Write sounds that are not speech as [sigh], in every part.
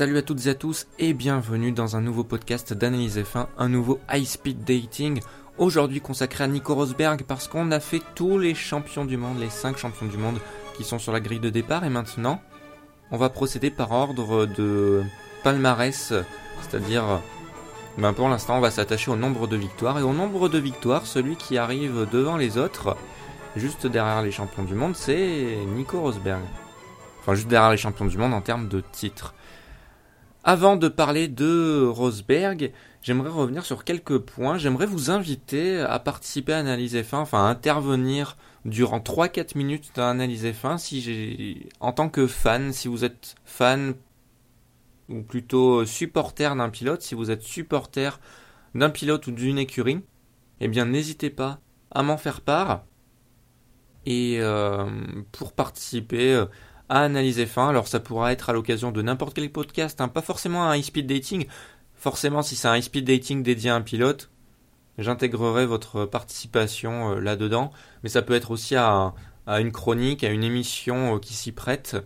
Salut à toutes et à tous et bienvenue dans un nouveau podcast d'analyse F1, un nouveau high speed dating. Aujourd'hui consacré à Nico Rosberg parce qu'on a fait tous les champions du monde, les 5 champions du monde qui sont sur la grille de départ et maintenant on va procéder par ordre de palmarès, c'est-à-dire ben pour l'instant on va s'attacher au nombre de victoires et au nombre de victoires, celui qui arrive devant les autres, juste derrière les champions du monde, c'est Nico Rosberg. Enfin juste derrière les champions du monde en termes de titres. Avant de parler de Rosberg, j'aimerais revenir sur quelques points. J'aimerais vous inviter à participer à Analyse F1, enfin à intervenir durant 3-4 minutes dans Analyse F1 si j'ai, en tant que fan, si vous êtes fan ou plutôt supporter d'un pilote, si vous êtes supporter d'un pilote ou d'une écurie, eh bien n'hésitez pas à m'en faire part. Et euh, pour participer, euh, à analyser fin. Alors ça pourra être à l'occasion de n'importe quel podcast, hein. pas forcément un high-speed dating. Forcément, si c'est un high-speed dating dédié à un pilote, j'intégrerai votre participation euh, là-dedans. Mais ça peut être aussi à, une chronique, à une émission euh, qui s'y prête.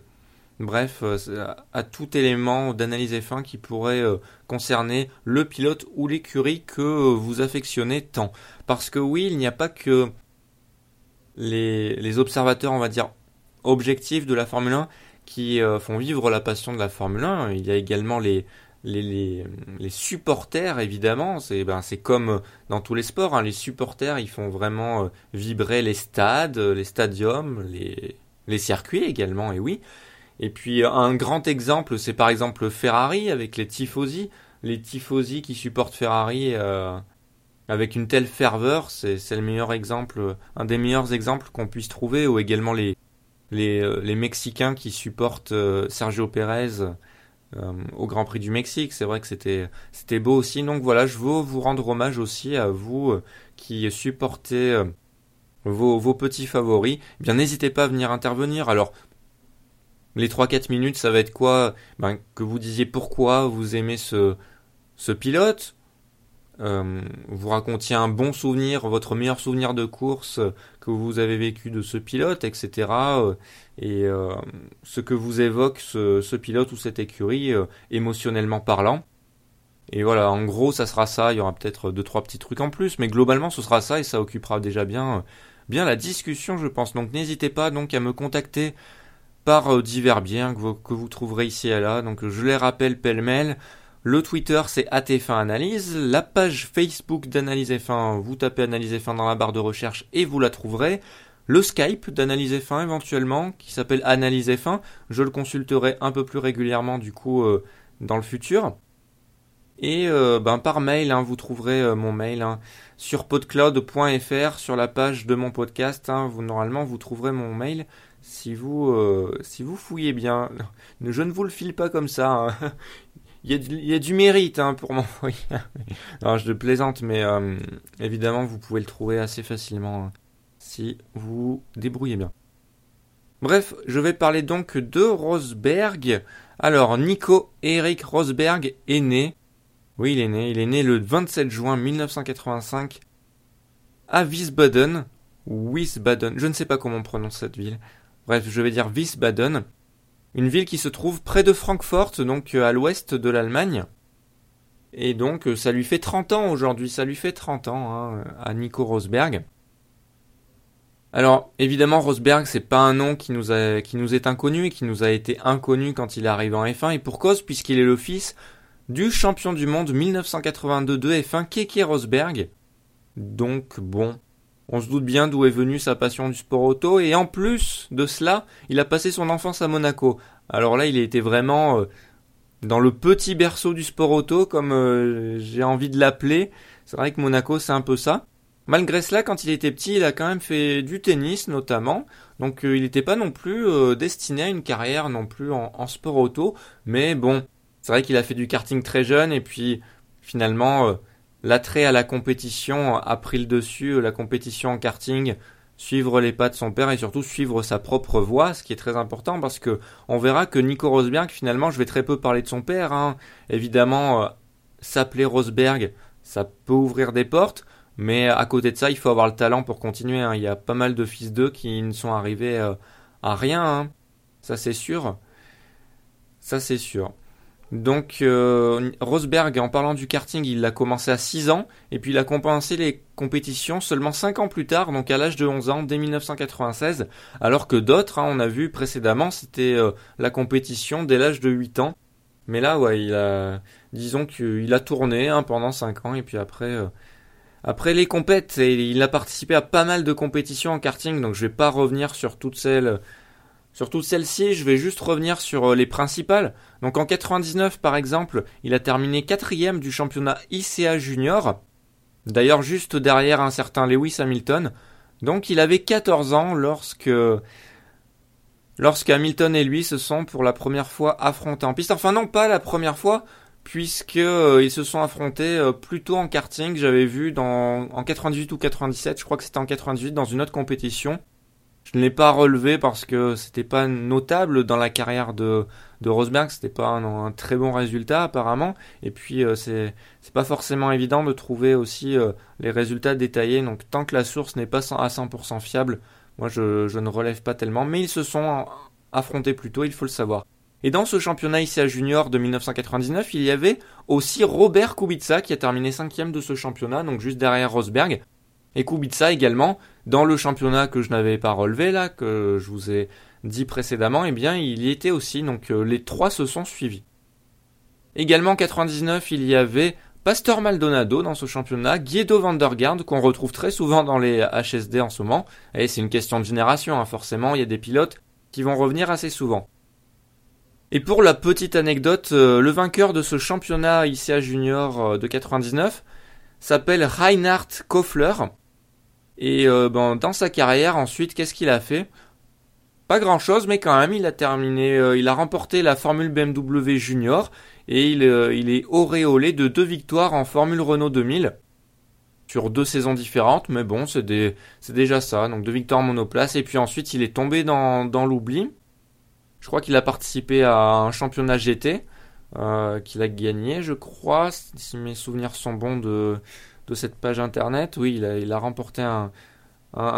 Bref, euh, à tout élément d'analyse fin qui pourrait concerner le pilote ou l'écurie que vous affectionnez tant. Parce que oui, il n'y a pas que les, les observateurs, on va dire, objectifs de la Formule 1 qui euh, font vivre la passion de la Formule 1. Il y a également les, les, les, supporters, évidemment. C'est ben, comme dans tous les sports. Hein. Les supporters, ils font vraiment euh, vibrer les stades, les stadiums, les, les circuits également, et oui. Et puis un grand exemple, c'est par exemple Ferrari avec les tifosi. Les tifosi qui supportent Ferrari euh, avec une telle ferveur, c'est le meilleur exemple, un des meilleurs exemples qu'on puisse trouver, ou également les, euh, les, Mexicains qui supportent euh, Sergio Pérez euh, au Grand Prix du Mexique. C'est vrai que c'était beau aussi. Donc voilà, je veux vous rendre hommage aussi à vous qui supportez vos, petits favoris. Eh bien n'hésitez pas à venir intervenir. Alors les 3-4 minutes, ça va être quoi? Ben, Que vous disiez pourquoi vous aimez ce pilote, euh, vous racontiez un bon souvenir, votre meilleur souvenir de course que vous avez vécu de ce pilote, etc. et euh, ce que vous évoque ce, pilote ou cette écurie euh, émotionnellement parlant. Et voilà, en gros, ça sera ça. Il y aura peut-être deux trois petits trucs en plus, mais globalement, ce sera ça et ça occupera déjà bien bien la discussion, je pense. Donc n'hésitez pas donc à me contacter par divers biens que vous, que vous trouverez ici et là. Donc je les rappelle pêle-mêle. Le Twitter, c'est ATF1 Analyse. La page Facebook d'Analyse F1, vous tapez Analyse F1 dans la barre de recherche et vous la trouverez. Le Skype d'Analyse F1 éventuellement, qui s'appelle Analyse F1. Je le consulterai un peu plus régulièrement du coup euh, dans le futur. Et euh, ben, par mail, hein, vous trouverez euh, mon mail hein, sur podcloud.fr sur la page de mon podcast. Hein. vous, normalement, vous trouverez mon mail si vous, si vous fouillez bien. [laughs] Je ne vous le file pas comme ça il y, a du, mérite hein, pour [laughs] m'envoyer. non, je plaisante, mais euh, évidemment, vous pouvez le trouver assez facilement hein, si vous débrouillez bien. Bref, je vais parler donc de Rosberg. Alors, Nico Eric Rosberg est né. Oui, il est né. Il est né le 27 juin 1985 à Wiesbaden. Wiesbaden. Je ne sais pas comment on prononce cette ville. Bref, je vais dire Wiesbaden une ville qui se trouve près de Francfort, donc euh, à l'ouest de l'Allemagne. Et donc euh, ça lui fait 30 ans aujourd'hui, ça lui fait 30 ans hein, à Nico Rosberg. Alors évidemment Rosberg c'est pas un nom qui nous, est inconnu et qui nous a été inconnu quand il est arrivé en F1 et pour cause puisqu'il est le fils du champion du monde 1982 de F1 Keke Rosberg. Donc bon, on se doute bien d'où est venue sa passion du sport auto et en plus de cela, il a passé son enfance à Monaco. Alors là, il était vraiment euh, dans le petit berceau du sport auto, comme euh, j'ai envie de l'appeler. C'est vrai que Monaco, c'est un peu ça. Malgré cela, quand il était petit, il a quand même fait du tennis notamment. Donc euh, il n'était pas non plus destiné à une carrière non plus en, en sport auto. Mais bon, c'est vrai qu'il a fait du karting très jeune et puis finalement L'attrait à la compétition a pris le dessus, la compétition en karting, suivre les pas de son père et surtout suivre sa propre voie, ce qui est très important parce que on verra que Nico Rosberg, finalement, je vais très peu parler de son père. Hein. Évidemment, euh, s'appeler Rosberg, ça peut ouvrir des portes, mais à côté de ça, il faut avoir le talent pour continuer. Hein. Il y a pas mal de fils d'eux qui ne sont arrivés euh, à rien. Hein. Ça c'est sûr. Ça c'est sûr. Donc euh, Rosberg, en parlant du karting, il a commencé à 6 ans, et puis il a commencé les compétitions seulement 5 ans plus tard, donc à l'âge de 11 ans, dès 1996, alors que d'autres, hein, on a vu précédemment, c'était euh, la compétition dès l'âge de 8 ans. Mais là, ouais, il a, disons qu'il a tourné hein, pendant 5 ans, et puis après, euh, après les compètes, il a participé à pas mal de compétitions en karting, donc je vais pas revenir sur toutes celles sur toutes celles-ci, je vais juste revenir sur euh, les principales. Donc en 99 par exemple, il a terminé quatrième du championnat ICA Junior. D'ailleurs juste derrière un certain Lewis Hamilton. Donc il avait 14 ans lorsque lorsque Hamilton et lui se sont pour la première fois affrontés en piste. Enfin non, pas la première fois, puisque euh, ils se sont affrontés euh, plutôt en karting. J'avais vu en 98 ou 97, je crois que c'était en 98 dans une autre compétition. Je ne l'ai pas relevé parce que c'était pas notable dans la carrière de, de Rosberg, c'était pas un, très bon résultat apparemment. Et puis euh, c'est pas forcément évident de trouver aussi euh, les résultats détaillés. Donc tant que la source n'est pas à 100% fiable, moi je, je ne relève pas tellement. Mais ils se sont affrontés plus tôt, il faut le savoir. Et dans ce championnat ICA Junior de 1999, il y avait aussi Robert Kubica qui a terminé cinquième de ce championnat, donc juste derrière Rosberg. Et Kubica également, dans le championnat que je n'avais pas relevé là, que je vous ai dit précédemment, eh bien il y était aussi, donc euh, les trois se sont suivis. Également en 99, il y avait Pastor Maldonado dans ce championnat, Guido van der qu'on retrouve très souvent dans les HSD en ce moment, et c'est une question de génération, hein, forcément, il y a des pilotes qui vont revenir assez souvent. Et pour la petite anecdote, euh, le vainqueur de ce championnat ICA Junior euh, de 99 s'appelle Reinhard Kofler, et euh, ben, dans sa carrière, ensuite, qu'est-ce qu'il a fait? Pas grand-chose, mais quand même, il a terminé, euh, il a remporté la Formule BMW Junior et il, euh, il, est auréolé de deux victoires en Formule Renault 2000 sur deux saisons différentes, mais bon, c'est déjà ça. Donc deux victoires en monoplace et puis ensuite, il est tombé dans, dans l'oubli. Je crois qu'il a participé à un championnat GT qu'il a gagné, je crois, si mes souvenirs sont bons de de cette page internet. Oui, il a, remporté un,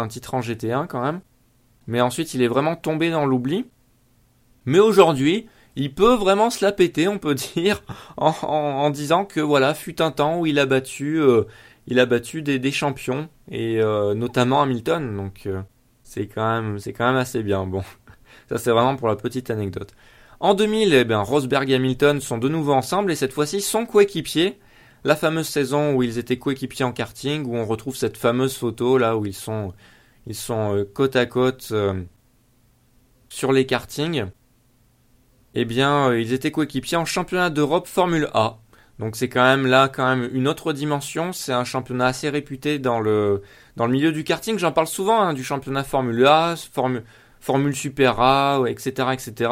titre en GT1 quand même. Mais ensuite, il est vraiment tombé dans l'oubli. Mais aujourd'hui, il peut vraiment se la péter, on peut [laughs] dire, en, disant que voilà, fut un temps où il a battu, euh, il a battu des, champions et euh, notamment Hamilton. Donc euh, c'est quand même, quand même assez bien. Bon, [laughs] ça c'est vraiment pour la petite anecdote. En 2000, eh bien, Rosberg et Hamilton sont de nouveau ensemble et cette fois-ci sont coéquipiers la fameuse saison où ils étaient coéquipiers en karting, où on retrouve cette fameuse photo là où ils sont, euh, côte à côte euh, sur les kartings. Eh bien, euh, ils étaient coéquipiers en championnat d'Europe Formule A. Donc c'est quand même là quand même une autre dimension. C'est un championnat assez réputé dans le dans le milieu du karting. J'en parle souvent hein, du championnat Formule A, Formule Formule Super A, etc., etc.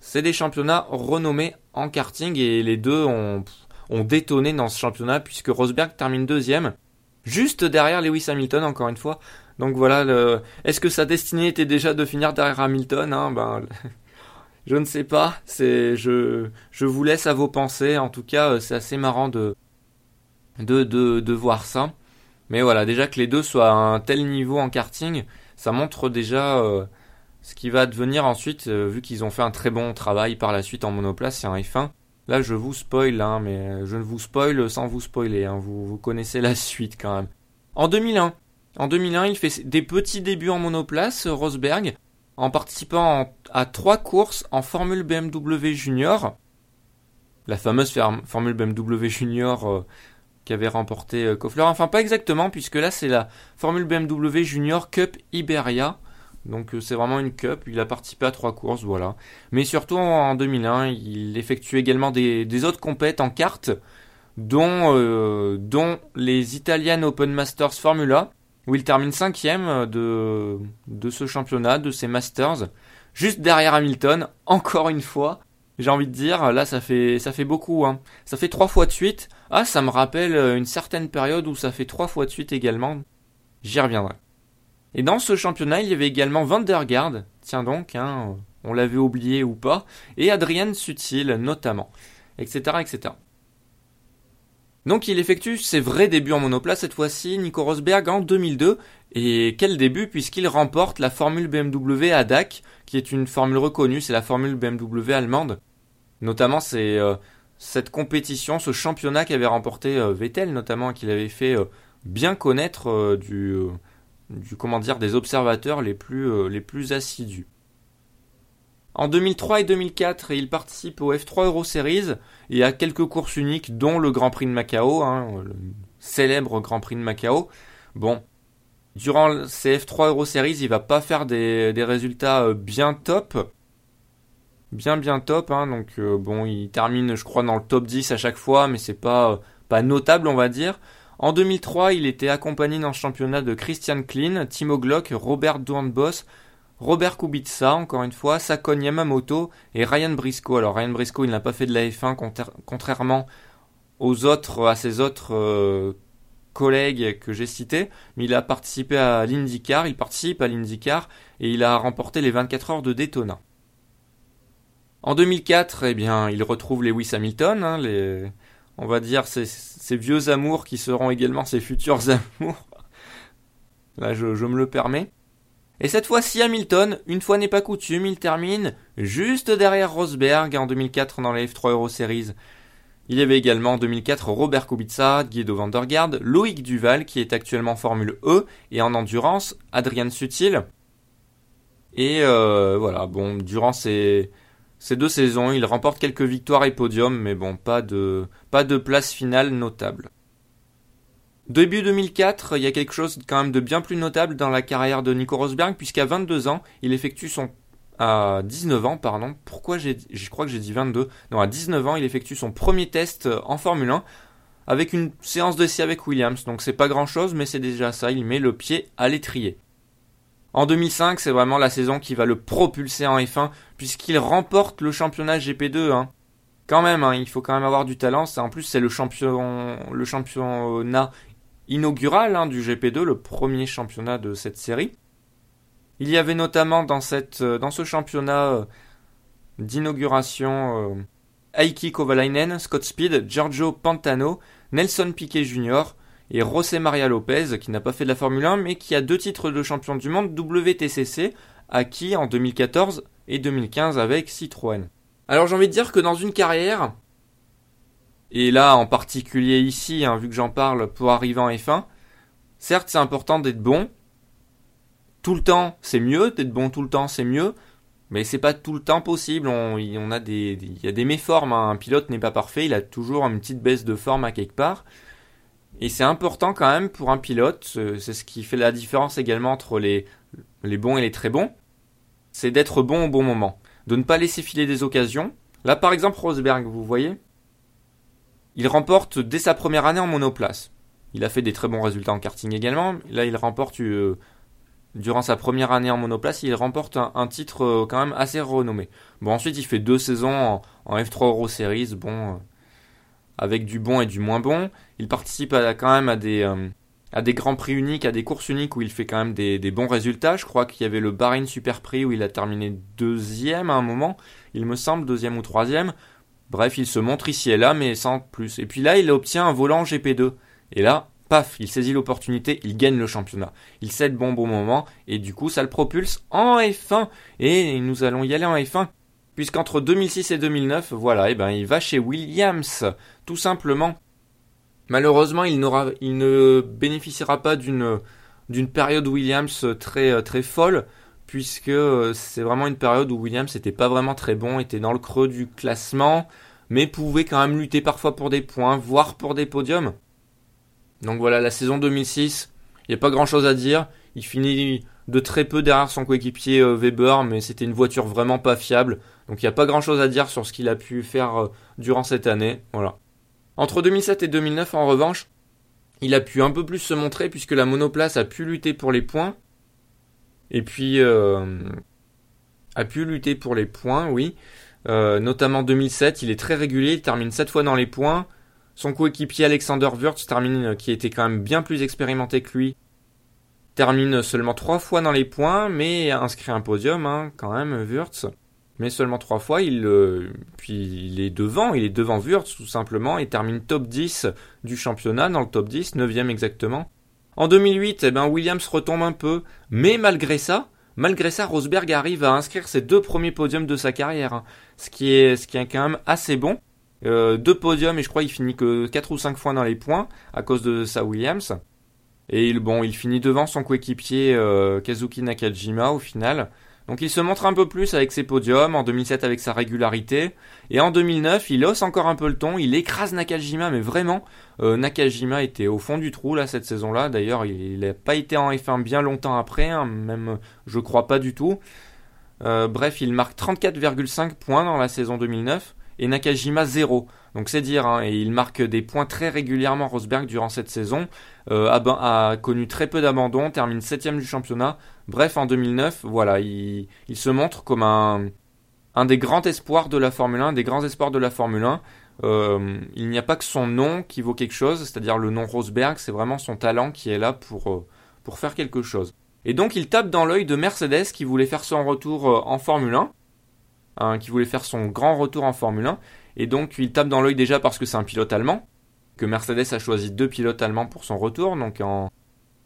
C'est des championnats renommés en karting et les deux ont ont détonné dans ce championnat puisque Rosberg termine deuxième, juste derrière Lewis Hamilton encore une fois. Donc voilà, le... est-ce que sa destinée était déjà de finir derrière Hamilton hein? Ben, [laughs] Je ne sais pas, je, je vous laisse à vos pensées. En tout cas, euh, c'est assez marrant de, de, de, de voir ça. Mais voilà, déjà que les deux soient à un tel niveau en karting, ça montre déjà euh, ce qui va devenir ensuite, euh, vu qu'ils ont fait un très bon travail par la suite en monoplace et en F1. Là, je vous spoil, hein, mais je ne vous spoil sans vous spoiler. Hein. Vous, connaissez la suite quand même. En 2001, en 2001, il fait des petits débuts en monoplace, Rosberg, en participant à trois courses en Formule BMW Junior. La fameuse Formule BMW Junior euh, qu'avait remporté euh, Kofler. Enfin, pas exactement, puisque là, c'est la Formule BMW Junior Cup Iberia. Donc euh, c'est vraiment une cup, il a participé à trois courses, voilà. Mais surtout en 2001, il effectue également des, autres compètes en cartes, dont, euh, dont les Italian Open Masters Formula, où il termine cinquième de, de ce championnat, de ces Masters, juste derrière Hamilton, [laughs] encore une fois. J'ai envie de dire, là ça fait ça fait beaucoup, hein. Ça fait trois fois de suite. Ah, ça me rappelle une certaine période où ça fait trois fois de suite également. J'y reviendrai. Et dans ce championnat, il y avait également Van der Garde, tiens donc, hein, on l'avait oublié ou pas, et Adrien Sutil notamment, etc., etc. Donc il effectue ses vrais débuts en monoplace cette fois-ci, Nico Rosberg en 2002, et quel début puisqu'il remporte la Formule BMW ADAC, qui est une formule reconnue, c'est la Formule BMW allemande. Notamment c'est euh, cette compétition, ce championnat qu'avait remporté Vettel notamment, qu'il avait fait bien connaître du, du comment dire des observateurs les plus, les plus assidus. En 2003 et 2004, il participe au F3 Euro Series et à quelques courses uniques, dont le Grand Prix de Macao, hein, le célèbre Grand Prix de Macao. Bon, durant ces F3 Euro Series, il va pas faire des, résultats euh, bien top. Bien bien top, hein, donc euh, bon, il termine je crois dans le top 10 à chaque fois, mais c'est pas, pas notable on va dire. En 2003, il était accompagné dans le championnat de Christian Klein, Timo Glock, Robert Doornbos, Robert Kubica, encore une fois, Sakon Yamamoto et Ryan Briscoe. Alors Ryan Briscoe, il n'a pas fait de la F1 contrairement à ses autres euh, collègues que j'ai cités, mais il a participé à l'IndyCar, il participe à l'IndyCar et il a remporté les 24 heures de Daytona. En 2004, eh bien, il retrouve Lewis Hamilton, hein, les, on va dire ses, vieux amours qui seront également ses futurs [laughs] amours. Là, je me le permets. Et cette fois-ci, Hamilton, une fois n'est pas coutume, il termine juste derrière Rosberg en 2004 dans la F3 Euro Series. Il y avait également en 2004 Robert Kubica, Guido van Loïc Duval qui est actuellement Formule E et en endurance, Adrian Sutil. Et euh, voilà, bon, durant ces, ces deux saisons, il remporte quelques victoires et podiums, mais bon, pas de, pas de place finale notable. Début 2004, il y a quelque chose quand même de bien plus notable dans la carrière de Nico Rosberg, puisqu'à 22 ans, il effectue son à 19 ans, pardon. Pourquoi j'ai, crois que j'ai dit 22. Non, à 19 ans, il effectue son premier test en Formule 1 avec une séance d'essai avec Williams. Donc c'est pas grand chose, mais c'est déjà ça. Il met le pied à l'étrier. En 2005, c'est vraiment la saison qui va le propulser en F1 puisqu'il remporte le championnat GP2. Hein. Quand même, hein, il faut quand même avoir du talent. en plus, c'est le champion, le championnat inaugural hein, du GP2, le premier championnat de cette série. Il y avait notamment dans, euh, ce championnat euh, d'inauguration euh, Aiki Kovalainen, Scott Speed, Giorgio Pantano, Nelson Piquet Jr. et José Maria Lopez, qui n'a pas fait de la Formule 1, mais qui a deux titres de champion du monde WTCC, acquis en 2014 et 2015 avec Citroën. Alors j'ai envie de dire que dans une carrière, et là en particulier ici, hein, vu que j'en parle pour arriver en F1, certes c'est important d'être bon, tout le temps c'est mieux, d'être bon tout le temps c'est mieux, mais c'est pas tout le temps possible, on, a des, il y a des méformes, hein. un pilote n'est pas parfait, il a toujours une petite baisse de forme à quelque part, et c'est important quand même pour un pilote, c'est ce qui fait la différence également entre les, les bons et les très bons, c'est d'être bon au bon moment, de ne pas laisser filer des occasions. Là par exemple Rosberg, vous voyez, il remporte dès sa première année en monoplace. Il a fait des très bons résultats en karting également. Là, il remporte, euh, durant sa première année en monoplace, il remporte un, titre euh, quand même assez renommé. Bon, ensuite, il fait deux saisons en, F3 Euro Series, bon, euh, avec du bon et du moins bon. Il participe quand même à des, à des grands prix uniques, à des courses uniques où il fait quand même des, bons résultats. Je crois qu'il y avait le Bahrain Super Prix où il a terminé deuxième à un moment, il me semble, deuxième ou troisième. Bref, il se montre ici et là, mais sans plus. Et puis là, il obtient un volant GP2. Et là, paf, il saisit l'opportunité, il gagne le championnat. Il cède bon bon moment, et du coup, ça le propulse en F1. Et nous allons y aller en F1. Puisqu'entre 2006 et 2009, voilà, et eh ben, il va chez Williams, tout simplement. Malheureusement, il, il ne bénéficiera pas d'une, période Williams très, très folle, puisque euh, c'est vraiment une période où Williams n'était pas vraiment très bon, était dans le creux du classement, mais pouvait quand même lutter parfois pour des points, voire pour des podiums. Donc voilà, la saison 2006, il n'y a pas grand chose à dire. Il finit de très peu derrière son coéquipier euh, Weber, mais c'était une voiture vraiment pas fiable. Donc il n'y a pas grand chose à dire sur ce qu'il a pu faire euh, durant cette année. Voilà. Entre 2007 et 2009, en revanche, il a pu un peu plus se montrer puisque la monoplace a pu lutter pour les points et puis, euh, a pu lutter pour les points, oui. Euh, notamment 2007, il est très régulier, il termine 7 fois dans les points. Son coéquipier Alexander Wurtz euh, qui était quand même bien plus expérimenté que lui, termine seulement 3 fois dans les points, mais inscrit un podium hein, quand même, Wurtz. Mais seulement 3 fois, il, puis il est devant, il est devant Wurtz tout simplement, et termine top 10 du championnat, dans le top 10, 9ème exactement. En 2008, eh ben, Williams retombe un peu, mais malgré ça, malgré ça, Rosberg arrive à inscrire ses deux premiers podiums de sa carrière, hein. ce, qui est, quand même assez bon. deux podiums et je crois qu'il finit que 4 ou 5 fois dans les points à cause de sa Williams. Et il, bon, il finit devant son coéquipier Kazuki Nakajima au final. Donc il se montre un peu plus avec ses podiums, en 2007 avec sa régularité, et en 2009 il hausse encore un peu le ton, il écrase Nakajima, mais vraiment, euh, Nakajima était au fond du trou là cette saison-là, d'ailleurs il n'a pas été en F1 bien longtemps après, hein, même je crois pas du tout. Euh, bref, il marque 34,5 points dans la saison 2009, et Nakajima 0. Donc c'est dire, hein, et il marque des points très régulièrement Rosberg durant cette saison, euh, a, connu très peu d'abandon, termine 7 du championnat. Bref, en 2009, voilà, il, se montre comme un, un des grands espoirs de la Formule 1, des grands espoirs de la Formule 1. Euh, il n'y a pas que son nom qui vaut quelque chose, c'est-à-dire le nom Rosberg, c'est vraiment son talent qui est là pour, euh, pour faire quelque chose. Et donc il tape dans l'œil de Mercedes qui voulait faire son retour en Formule 1, hein, qui voulait faire son grand retour en Formule 1, et donc il tape dans l'œil déjà parce que c'est un pilote allemand, que Mercedes a choisi deux pilotes allemands pour son retour, donc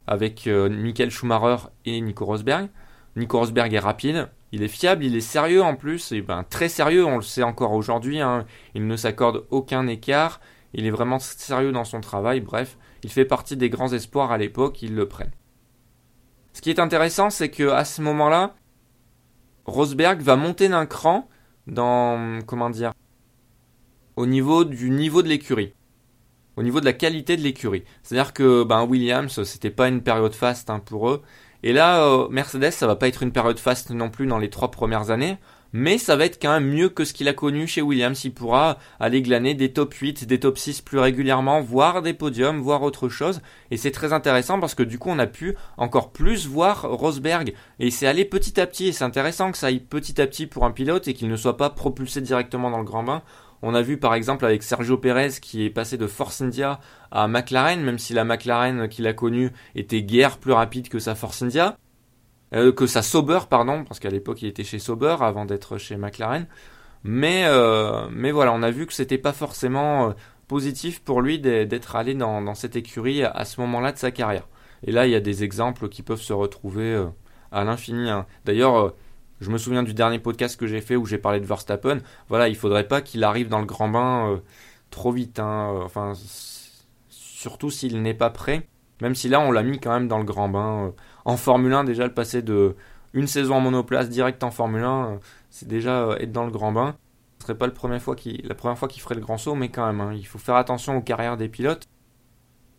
avec euh, Michael Schumacher et Nico Rosberg. Nico Rosberg est rapide, il est fiable, il est sérieux en plus, et ben très sérieux, on le sait encore aujourd'hui, hein. il ne s'accorde aucun écart, il est vraiment sérieux dans son travail, bref, il fait partie des grands espoirs à l'époque, ils le prennent. Ce qui est intéressant, c'est que à ce moment-là, Rosberg va monter d'un cran dans comment dire au niveau du niveau de l'écurie, au niveau de la qualité de l'écurie. C'est-à-dire que ben, Williams, c'était pas une période faste hein, pour eux. Et là, euh, Mercedes, ça va pas être une période faste non plus dans les trois premières années, mais ça va être quand même mieux que ce qu'il a connu chez Williams. Il pourra aller glaner des top 8, des top 6 plus régulièrement, voire des podiums, voire autre chose. Et c'est très intéressant parce que du coup, on a pu encore plus voir Rosberg. Et c'est allé petit à petit. Et c'est intéressant que ça aille petit à petit pour un pilote et qu'il ne soit pas propulsé directement dans le grand bain. On a vu par exemple avec Sergio Pérez qui est passé de Force India à McLaren, même si la McLaren qu'il a connue était guère plus rapide que sa Force India, euh, que sa Sauber, pardon, parce qu'à l'époque il était chez Sauber avant d'être chez McLaren. Mais, euh, mais voilà, on a vu que c'était pas forcément euh, positif pour lui d'être allé dans, cette écurie à ce moment-là de sa carrière. Et là, il y a des exemples qui peuvent se retrouver à l'infini. Hein. D'ailleurs, je me souviens du dernier podcast que j'ai fait où j'ai parlé de Verstappen. Voilà, il faudrait pas qu'il arrive dans le grand bain trop vite. Hein. Enfin, surtout s'il n'est pas prêt. Même si là, on l'a mis quand même dans le grand bain. Euh. En Formule 1, déjà, le passer de une saison en monoplace direct en Formule 1, euh, c'est déjà être dans le grand bain. Ce serait pas la première fois qu'il ferait le grand saut, mais quand même, hein, il faut faire attention aux carrières des pilotes.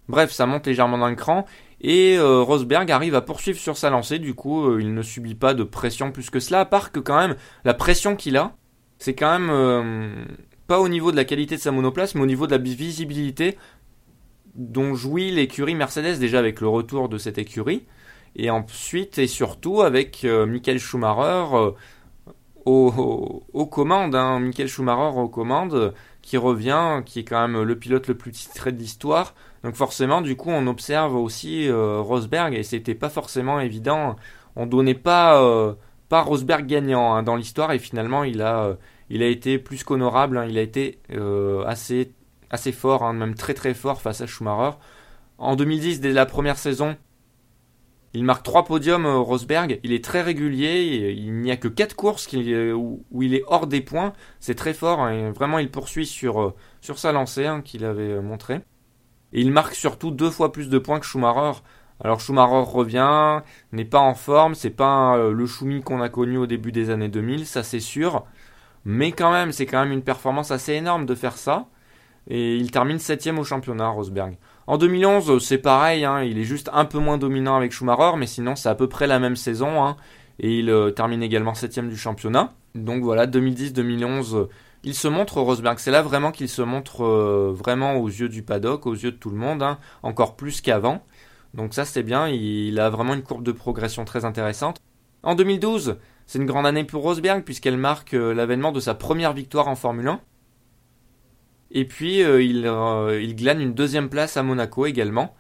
Bref, ça monte légèrement d'un cran et euh, Rosberg arrive à poursuivre sur sa lancée. Du coup, euh, il ne subit pas de pression plus que cela, à part que quand même la pression qu'il a, c'est quand même euh, pas au niveau de la qualité de sa monoplace, mais au niveau de la visibilité dont jouit l'écurie Mercedes déjà avec le retour de cette écurie, et ensuite et surtout avec Michael Schumacher aux, commandes. Hein. Michael Schumacher aux commandes qui revient, qui est quand même le pilote le plus titré de l'histoire. Donc forcément, du coup, on observe aussi euh, Rosberg et c'était pas forcément évident. On donnait pas euh, pas Rosberg gagnant hein, dans l'histoire et finalement il a euh, il a été plus qu'honorable. Hein. il a été assez assez fort, même très très fort face à Schumacher. En 2010, dès la première saison, il marque trois podiums, euh, Rosberg. Il est très régulier. Il n'y a que quatre courses où, il est hors des points. C'est très fort. Hein, vraiment, il poursuit sur, euh, sur sa lancée hein, qu'il avait euh, montré. Et il marque surtout deux fois plus de points que Schumacher. Alors Schumacher revient, n'est pas en forme. C'est pas le Schumi qu'on a connu au début des années 2000, ça c'est sûr. Mais quand même, c'est quand même une performance assez énorme de faire ça. Et il termine septième au championnat, Rosberg. En 2011, c'est pareil, hein, il est juste un peu moins dominant avec Schumacher, mais sinon c'est à peu près la même saison, hein, et il euh, termine également septième du championnat. Donc voilà, 2010-2011, il se montre Rosberg. C'est là vraiment qu'il se montre euh, vraiment aux yeux du paddock, aux yeux de tout le monde, hein, encore plus qu'avant. Donc ça c'est bien, il, a vraiment une courbe de progression très intéressante. En 2012, c'est une grande année pour Rosberg puisqu'elle marque euh, l'avènement de sa première victoire en Formule 1. Et puis euh, il, euh, il, glane une deuxième place à Monaco également.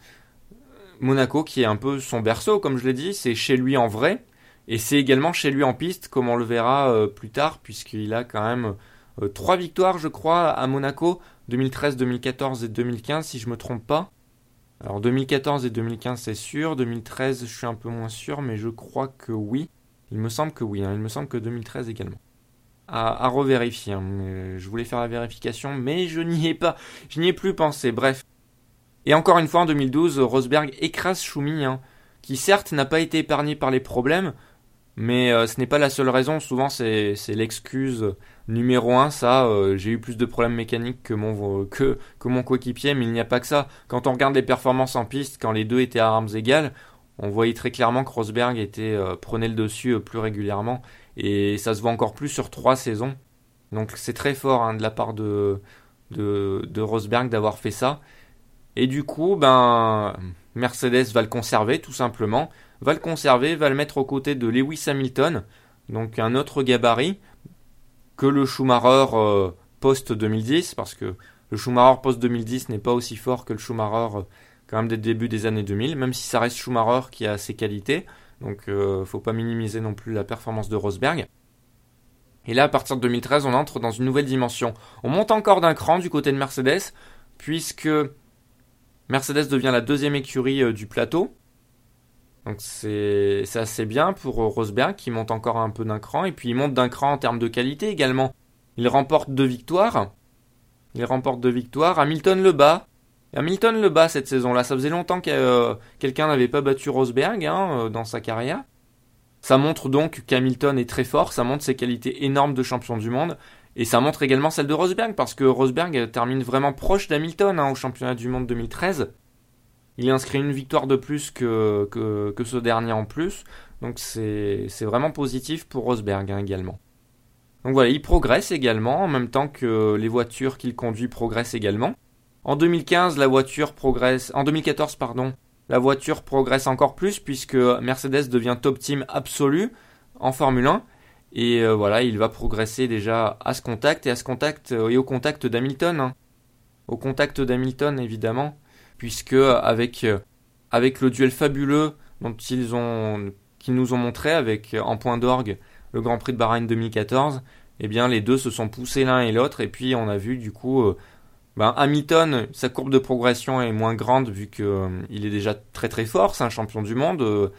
Monaco qui est un peu son berceau, comme je l'ai dit, c'est chez lui en vrai. Et c'est également chez lui en piste, comme on le verra euh, plus tard, puisqu'il a quand même trois victoires, je crois, à Monaco, 2013, 2014 et 2015, si je me trompe pas. Alors 2014 et 2015 c'est sûr, 2013 je suis un peu moins sûr, mais je crois que oui. Il me semble que oui, hein. il me semble que 2013 également. À, revérifier. Hein. Je voulais faire la vérification, mais je n'y ai pas, je n'y ai plus pensé. Bref. Et encore une fois, en 2012, Rosberg écrase Schumi, hein, qui certes n'a pas été épargné par les problèmes, mais euh, ce n'est pas la seule raison. Souvent, c'est l'excuse numéro un. Ça, euh, j'ai eu plus de problèmes mécaniques que mon que mon coéquipier, mais il n'y a pas que ça. Quand on regarde les performances en piste, quand les deux étaient à armes égales, on voyait très clairement que Rosberg était euh, prenait le dessus plus régulièrement et ça se voit encore plus sur trois saisons. Donc c'est très fort hein, de la part de, de, Rosberg d'avoir fait ça. Et du coup, ben, Mercedes va le conserver tout simplement, va le conserver, va le mettre aux côtés de Lewis Hamilton, donc un autre gabarit que le Schumacher euh, post 2010, parce que le Schumacher post 2010 n'est pas aussi fort que le Schumacher euh, quand même des débuts des années 2000, même si ça reste Schumacher qui a ses qualités. Donc euh, faut pas minimiser non plus la performance de Rosberg. Et là, à partir de 2013, on entre dans une nouvelle dimension. On monte encore d'un cran du côté de Mercedes, puisque Mercedes devient la deuxième écurie euh, du plateau. Donc c'est assez bien pour euh, Rosberg qui monte encore un peu d'un cran. Et puis il monte d'un cran en termes de qualité également. Il remporte deux victoires. Il remporte deux victoires. Hamilton le bat. Hamilton le bat cette saison-là. Ça faisait longtemps que euh, quelqu'un n'avait pas battu Rosberg hein, euh, dans sa carrière. Ça montre donc qu'Hamilton est très fort, ça montre ses qualités énormes de champion du monde, et ça montre également celle de Rosberg, parce que Rosberg termine vraiment proche d'Hamilton hein, au championnat du monde 2013. Il inscrit une victoire de plus que, ce dernier en plus, donc c'est vraiment positif pour Rosberg hein, également. Donc voilà, il progresse également, en même temps que les voitures qu'il conduit progressent également. En 2015, la voiture progresse. En 2014, pardon, la voiture progresse encore plus puisque Mercedes devient top team absolu en Formule 1. Et euh, voilà, il va progresser déjà à ce contact et à ce contact euh, et au contact d'Hamilton. Hein. Au contact d'Hamilton évidemment, puisque avec euh, avec le duel fabuleux dont ils ont qu'ils nous ont montré avec en point d'orgue le Grand Prix de Bahreïn 2014, eh bien les deux se sont poussés l'un et l'autre et puis on a vu du coup ben, Hamilton, sa courbe de progression est moins grande vu qu'il euh, est déjà très très fort, c'est un champion du monde. Euh,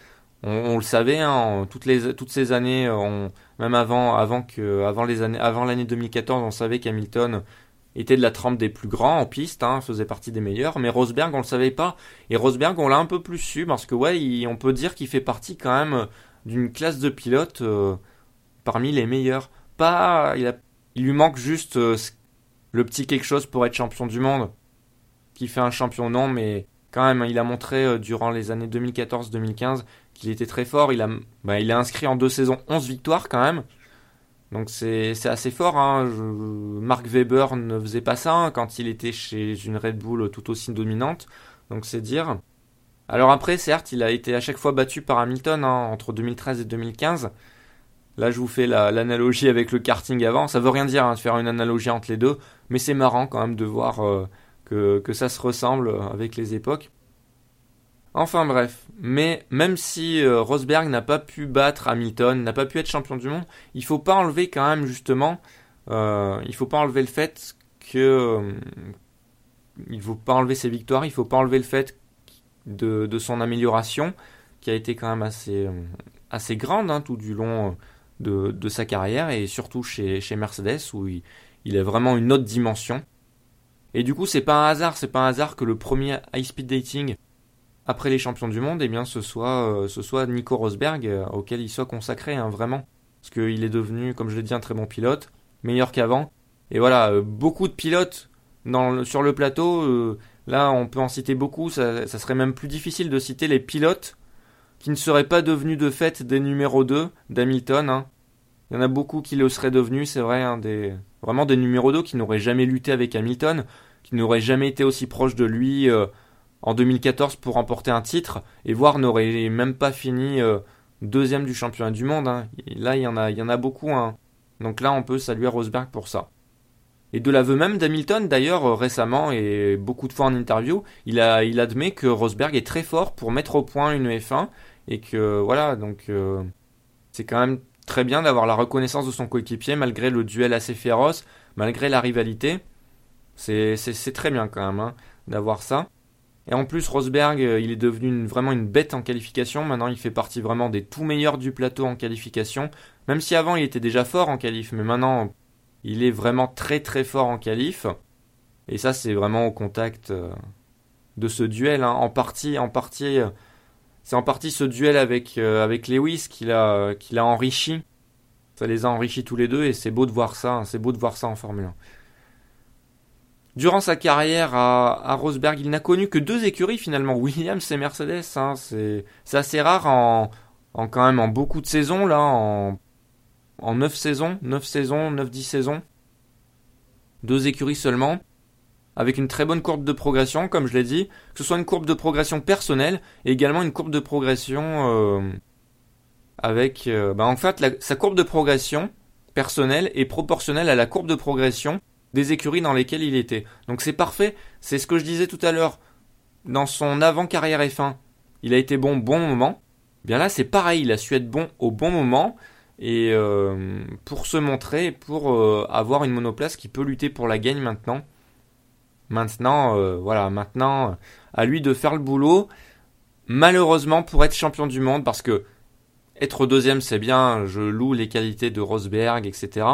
on, le savait, hein, toutes, les, toutes ces années, euh, même avant, avant, que, avant, les années, avant l'année 2014, on savait qu'Hamilton était de la trempe des plus grands en piste, hein, faisait partie des meilleurs. Mais Rosberg, on le savait pas. Et Rosberg, on l'a un peu plus su parce que ouais, on peut dire qu'il fait partie quand même d'une classe de pilotes parmi les meilleurs. Pas, il, a, il lui manque juste le petit quelque chose pour être champion du monde. Qui fait un champion, non, mais quand même, il a montré euh, durant les années 2014-2015 qu'il était très fort. Il a, bah, inscrit en deux saisons 11 victoires quand même. Donc c'est assez fort. Hein. Mark Webber ne faisait pas ça hein, quand il était chez une Red Bull tout aussi dominante. Donc c'est dire. Alors après, certes, il a été à chaque fois battu par Hamilton hein, entre 2013 et 2015. Là, je vous fais l'analogie avec le karting avant. Ça veut rien dire hein, de faire une analogie entre les deux, mais c'est marrant quand même de voir euh, que, ça se ressemble avec les époques. Enfin bref, mais même si euh, Rosberg n'a pas pu battre Hamilton, n'a pas pu être champion du monde, il faut pas enlever quand même justement, euh, il faut pas enlever le fait que euh, il faut pas enlever ses victoires, il faut pas enlever le fait de, de son amélioration qui a été quand même assez assez grande hein, tout du long de, sa carrière et surtout chez, chez Mercedes où il, il a vraiment une autre dimension. Et du coup, c'est pas un hasard, c'est pas un hasard que le premier high speed dating après les champions du monde, eh bien, ce soit, euh, ce soit Nico Rosberg euh, auquel il soit consacré, hein, vraiment. Parce qu'il est devenu, comme je l'ai dit, un très bon pilote, meilleur qu'avant. Et voilà, euh, beaucoup de pilotes dans sur le plateau. là, on peut en citer beaucoup. Ça, ça, serait même plus difficile de citer les pilotes qui ne seraient pas devenus de fait des numéros 2 d'Hamilton. Hein. Il y en a beaucoup qui le seraient devenus, c'est vrai, hein, vraiment des numéros 2 qui n'auraient jamais lutté avec Hamilton, qui n'auraient jamais été aussi proches de lui euh, en 2014 pour remporter un titre, et voire n'auraient même pas fini euh, deuxième du championnat du monde. Hein. là, il y, en a, beaucoup. Donc là, on peut saluer Rosberg pour ça. Et de l'aveu même d'Hamilton, d'ailleurs, euh, récemment, et beaucoup de fois en interview, il admet que Rosberg est très fort pour mettre au point une F1, et que voilà, donc c'est quand même très bien d'avoir la reconnaissance de son coéquipier malgré le duel assez féroce, malgré la rivalité. C'est très bien quand même hein, d'avoir ça. Et en plus, Rosberg, euh, il est devenu vraiment une bête en qualification. Maintenant, il fait partie vraiment des tout meilleurs du plateau en qualification. Même si avant il était déjà fort en qualif, mais maintenant il est vraiment très très fort en qualif. Et ça c'est vraiment au contact euh, de ce duel. Hein. En partie, en partie, euh, c'est en partie ce duel avec, euh, avec Lewis qui l'a, qui l'a enrichi. Ça les a enrichis tous les deux et c'est beau de voir ça. Hein. C'est beau de voir ça en Formule 1. Durant sa carrière à, Rosberg, il n'a connu que deux écuries finalement, Williams et Mercedes. Hein. C'est, assez rare en, en, quand même en beaucoup de saisons là, en, en 9 saisons, 9 saisons, 9-10 saisons. Deux écuries seulement avec une très bonne courbe de progression, comme je l'ai dit, que ce soit une courbe de progression personnelle et également une courbe de progression euh, avec... Euh, bah en fait, sa courbe de progression personnelle est proportionnelle à la courbe de progression des écuries dans lesquelles il était. Donc c'est parfait, c'est ce que je disais tout à l'heure. Dans son avant-carrière F1, il a été bon bon moment. Bien là, c'est pareil, il a su être bon au bon moment et euh, pour se montrer, pour avoir une monoplace qui peut lutter pour la gagne maintenant. Maintenant, euh, voilà, maintenant, à lui de faire le boulot. Malheureusement, pour être champion du monde, parce que être deuxième, c'est bien, je loue les qualités de Rosberg, etc.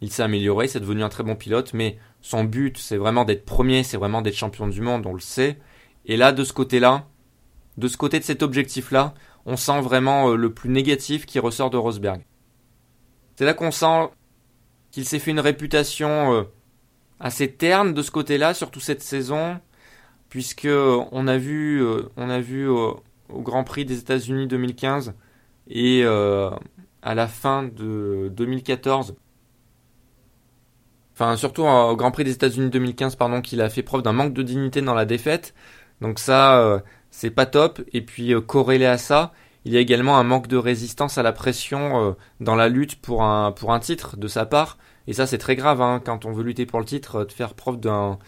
Il s'est amélioré, c'est devenu un très bon pilote, mais son but, c'est vraiment d'être premier, c'est vraiment d'être champion du monde, on le sait. Et là, de ce côté-là, de ce côté de cet objectif-là, on sent vraiment euh, le plus négatif qui ressort de Rosberg. C'est là qu'on sent qu'il s'est fait une réputation euh, assez terne de ce côté-là, surtout cette saison, puisque on a vu, euh, on a vu au Grand Prix des États-Unis 2015 et euh, à la fin de 2014, enfin surtout au Grand Prix des États-Unis 2015, pardon, qu'il a fait preuve d'un manque de dignité dans la défaite. Donc ça, euh, c'est pas top. Et puis corrélé à ça, il y a également un manque de résistance à la pression dans la lutte pour un pour un titre de sa part. Et ça, c'est très grave hein, quand on veut lutter pour le titre, de faire preuve d'un,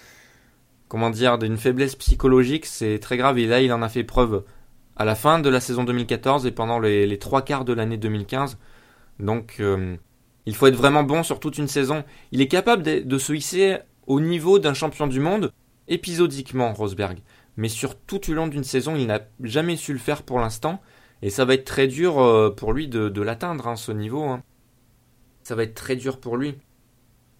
comment dire, d'une faiblesse psychologique, c'est très grave. Et là, il en a fait preuve à la fin de la saison 2014 et pendant les, trois quarts de l'année 2015. Donc, euh, il faut être vraiment bon sur toute une saison. Il est capable de, se hisser au niveau d'un champion du monde épisodiquement, Rosberg. Mais sur tout le long d'une saison, il n'a jamais su le faire pour l'instant. Et ça va être très dur euh, pour lui de, l'atteindre, hein, ce niveau. Hein. Ça va être très dur pour lui.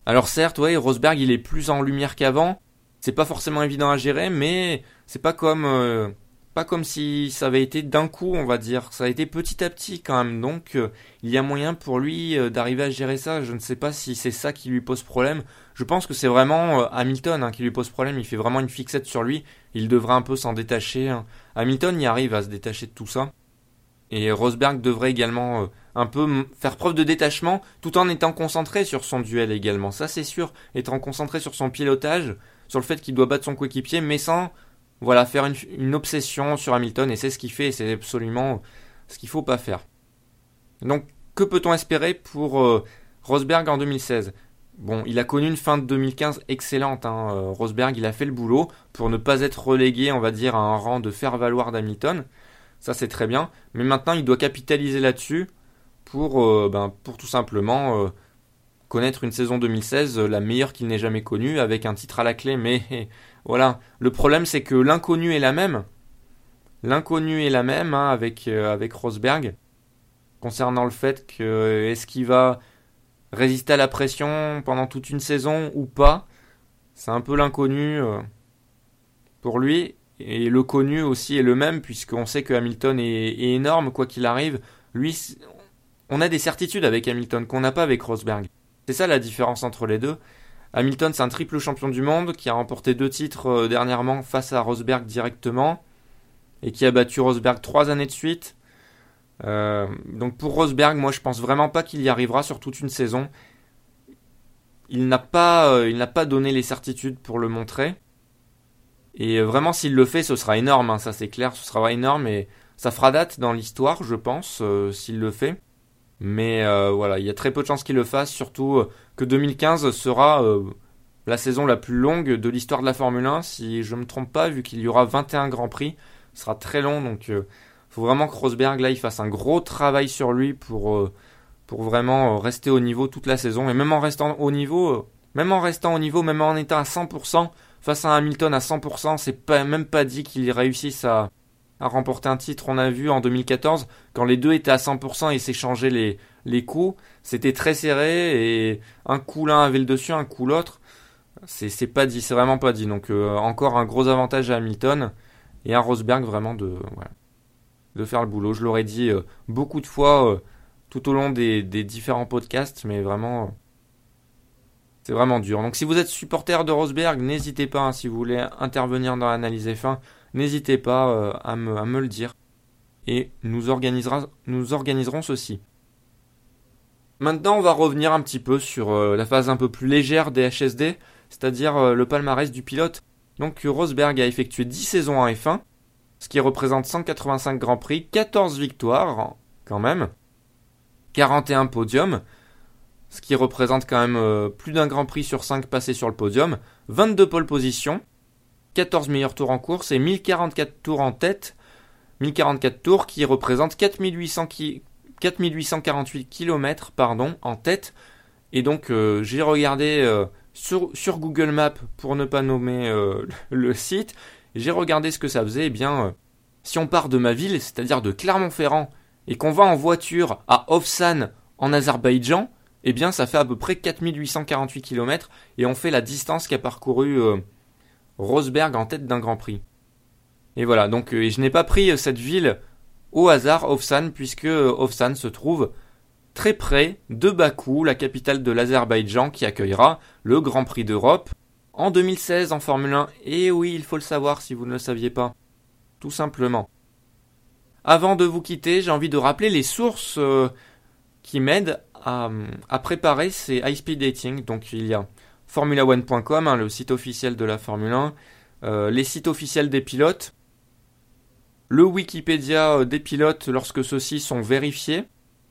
Alors certes, ouais, Rosberg il est plus en lumière qu'avant. C'est pas forcément évident à gérer, mais c'est pas comme euh, pas comme si ça avait été d'un coup, on va dire. Ça a été petit à petit quand même. Donc euh, il y a moyen pour lui euh, d'arriver à gérer ça. Je ne sais pas si c'est ça qui lui pose problème. Je pense que c'est vraiment Hamilton hein, qui lui pose problème. Il fait vraiment une fixette sur lui. Il devrait un peu s'en détacher. Hein. Hamilton y arrive à se détacher de tout ça. Et Rosberg devrait également un peu faire preuve de détachement tout en étant concentré sur son duel également. Ça c'est sûr, étant concentré sur son pilotage, sur le fait qu'il doit battre son coéquipier, mais sans voilà faire une, obsession sur Hamilton. Et c'est ce qu'il fait, et c'est absolument ce qu'il faut pas faire. Donc que peut-on espérer pour euh, Rosberg en 2016 Bon, il a connu une fin de 2015 excellente. Hein. Euh, Rosberg, il a fait le boulot pour ne pas être relégué, on va dire, à un rang de faire-valoir d'Hamilton. Ça, c'est très bien. Mais maintenant, il doit capitaliser là-dessus pour, euh, ben, pour tout simplement euh, connaître une saison 2016 euh, la meilleure qu'il n'ait jamais connue avec un titre à la clé. Mais [laughs] voilà, le problème, c'est que l'inconnu est la même. L'inconnu est la même hein, avec, avec Rosberg concernant le fait que est-ce qu'il va résister à la pression pendant toute une saison ou pas. C'est un peu l'inconnu pour lui. Et le connu aussi est le même, puisqu'on sait que Hamilton est, énorme, quoi qu'il arrive. Lui, on a des certitudes avec Hamilton qu'on n'a pas avec Rosberg. C'est ça la différence entre les deux. Hamilton, c'est un triple champion du monde qui a remporté deux titres euh, dernièrement face à Rosberg directement et qui a battu Rosberg trois années de suite. Euh, donc pour Rosberg, moi je pense vraiment pas qu'il y arrivera sur toute une saison. Il n'a pas, euh, il n'a pas donné les certitudes pour le montrer. Et vraiment, s'il le fait, ce sera énorme, hein, ça c'est clair, ce sera énorme et ça fera date dans l'histoire, je pense, s'il le fait. Mais euh, voilà, il y a très peu de chances qu'il le fasse, surtout euh, que 2015 sera la saison la plus longue de l'histoire de la Formule 1, si je ne me trompe pas, vu qu'il y aura 21 Grands Prix, ce sera très long, donc il faut vraiment que Rosberg là, fasse un gros travail sur lui pour, pour vraiment rester au niveau toute la saison, et même en restant au niveau, même en restant au niveau, même en étant à 100%, face à Hamilton à 100%, c'est pas, même pas dit qu'il réussisse à, à remporter un titre. On a vu en 2014, quand les deux étaient à 100% et s'échangeaient les, les coups, c'était très serré et un coup l'un avait le dessus, un coup l'autre. C'est pas dit, c'est vraiment pas dit. Donc euh, encore un gros avantage à Hamilton et à Rosberg vraiment de, de faire le boulot. Je l'aurais dit euh, beaucoup de fois euh, tout au long des, différents podcasts, mais vraiment c'est vraiment dur. Donc si vous êtes supporter de Rosberg, n'hésitez pas, hein, si vous voulez intervenir dans l'analyse F1, n'hésitez pas à me, à, me, le dire. Et nous, organiserons ceci. Maintenant, on va revenir un petit peu sur la phase un peu plus légère des HSD c'est-à-dire euh, le palmarès du pilote. Donc Rosberg a effectué 10 saisons en F1, ce qui représente 185 Grands Prix, 14 victoires quand même, 41 podiums, ce qui représente quand même euh, plus d'un Grand Prix sur 5 passés sur le podium, 22 pole positions, 14 meilleurs tours en course et 1044 tours en tête, 1044 tours qui représentent 4800 4848 km pardon, en tête. Et donc euh, j'ai regardé sur, Google Maps, pour ne pas nommer euh, [laughs] le site, j'ai regardé ce que ça faisait. Eh bien, euh, si on part de ma ville, c'est-à-dire de Clermont-Ferrand, et qu'on va en voiture à Ofsan, en Azerbaïdjan, eh bien, ça fait à peu près 4848 km, et on fait la distance qu'a parcouru euh, Rosberg en tête d'un Grand Prix. Et voilà, donc je n'ai pas pris cette ville au hasard, Ofsan, puisque Ofsan se trouve très près de Bakou, la capitale de l'Azerbaïdjan qui accueillera le Grand Prix d'Europe en 2016 en Formule 1. Et oui, il faut le savoir si vous ne le saviez pas. Tout simplement. Avant de vous quitter, j'ai envie de rappeler les sources euh, qui m'aident à, préparer ces high speed dating. Donc il y a formula1.com, hein, le site officiel de la Formule 1, euh, les sites officiels des pilotes, le Wikipédia euh, des pilotes lorsque ceux-ci sont vérifiés,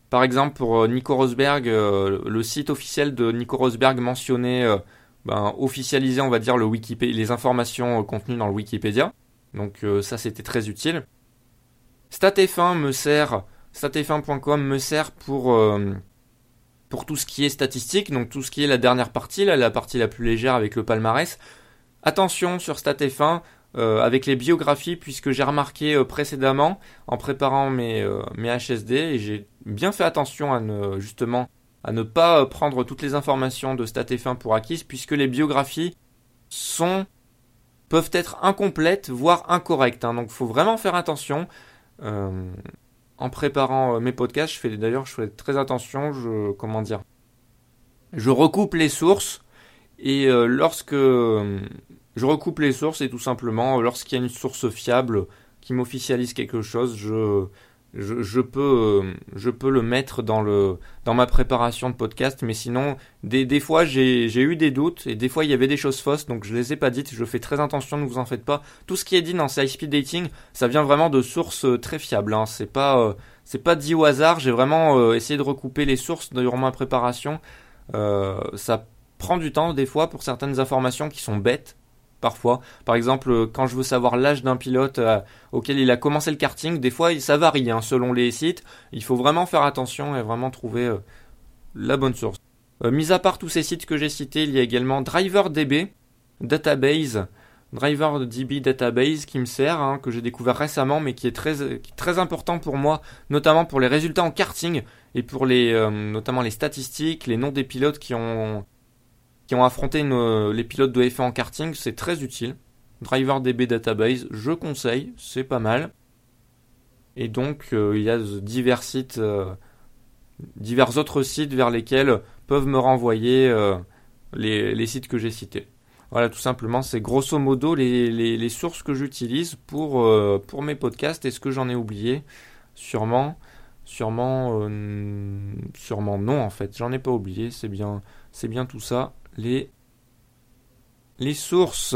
par exemple, pour euh, Nico Rosberg, le site officiel de Nico Rosberg mentionnait, euh, ben, officialisé, on va dire, le les informations contenues dans le Wikipédia. Donc ça, c'était très utile. StatF1 me sert, statf1.com me sert pour, pour tout ce qui est statistique, donc tout ce qui est la dernière partie, la partie la plus légère avec le palmarès. Attention sur StatF1, euh, avec les biographies, puisque j'ai remarqué euh, précédemment, en préparant mes, euh, mes HSD, et j'ai bien fait attention à ne, justement, à ne pas prendre toutes les informations de StatF1 pour acquises, puisque les biographies sont peuvent être incomplètes, voire incorrectes. Hein. donc il faut vraiment faire attention. En préparant mes podcasts, je fais d'ailleurs je fais très attention, je comment dire. Je recoupe les sources et lorsque je recoupe les sources et tout simplement, lorsqu'il y a une source fiable qui m'officialise quelque chose, je, je, peux, je peux le mettre dans, le, dans ma préparation de podcast. Mais sinon, des, des fois, j'ai eu des doutes et des fois, il y avait des choses fausses, donc je les ai pas dites. Je fais très attention, ne vous en faites pas. Tout ce qui est dit dans ces speed dating, ça vient vraiment de sources très fiables. Hein. C'est pas, euh, c'est pas dit au hasard. J'ai vraiment euh, essayé de recouper les sources durant ma préparation. Euh, ça prend du temps des fois pour certaines informations qui sont bêtes parfois. Par exemple, euh, quand je veux savoir l'âge d'un pilote euh, auquel il a commencé le karting, des fois ça varie hein, selon les sites. Il faut vraiment faire attention et vraiment trouver euh, la bonne source. mis à part tous ces sites que j'ai cités, il y a également DriverDB Database, DriverDB Database qui me sert, hein, que j'ai découvert récemment, mais qui est très, très important pour moi, notamment pour les résultats en karting et pour les, notamment les statistiques, les noms des pilotes qui ont qui ont affronté les pilotes de F1 en karting, c'est très utile. Driver DB Database, je conseille, c'est pas mal. Et donc euh, il y a divers sites, euh, divers autres sites vers lesquels peuvent me renvoyer euh, les, sites que j'ai cités. Voilà, tout simplement, c'est grosso modo les, sources que j'utilise pour, pour mes podcasts. Est-ce que j'en ai oublié Sûrement, sûrement, sûrement non en fait. J'en ai pas oublié. C'est bien, c'est bien tout ça les, sources.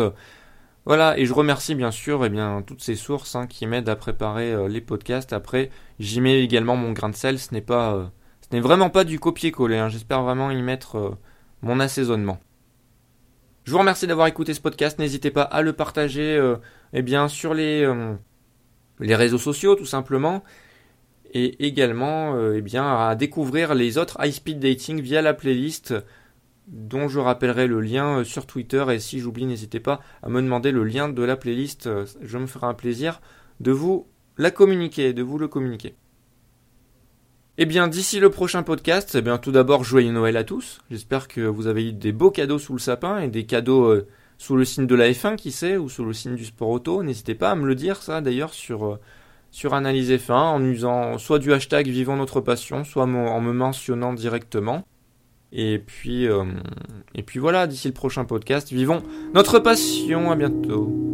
Voilà, et je remercie bien sûr eh bien, toutes ces sources hein, qui m'aident à préparer euh, les podcasts. Après, j'y mets également mon grain de sel. Ce n'est pas, euh, ce n'est vraiment pas du copier-coller. Hein. J'espère vraiment y mettre euh, mon assaisonnement. Je vous remercie d'avoir écouté ce podcast. N'hésitez pas à le partager eh bien, sur les, les réseaux sociaux, tout simplement. Et également eh bien, à découvrir les autres high speed dating via la playlist dont je rappellerai le lien euh, sur Twitter et si j'oublie n'hésitez pas à me demander le lien de la playlist, euh, je me ferai un plaisir de vous la communiquer, de vous le communiquer. Eh bien, d'ici le prochain podcast, eh bien, tout d'abord, joyeux Noël à tous. J'espère que vous avez eu des beaux cadeaux sous le sapin et des cadeaux euh, sous le signe de la F1, qui sait, ou sous le signe du sport auto. N'hésitez pas à me le dire, ça, d'ailleurs, sur, sur Analyse F1, en usant soit du hashtag Vivons notre passion, soit en me mentionnant directement. Et puis, euh, et puis voilà, d'ici le prochain podcast, vivons notre passion. À bientôt.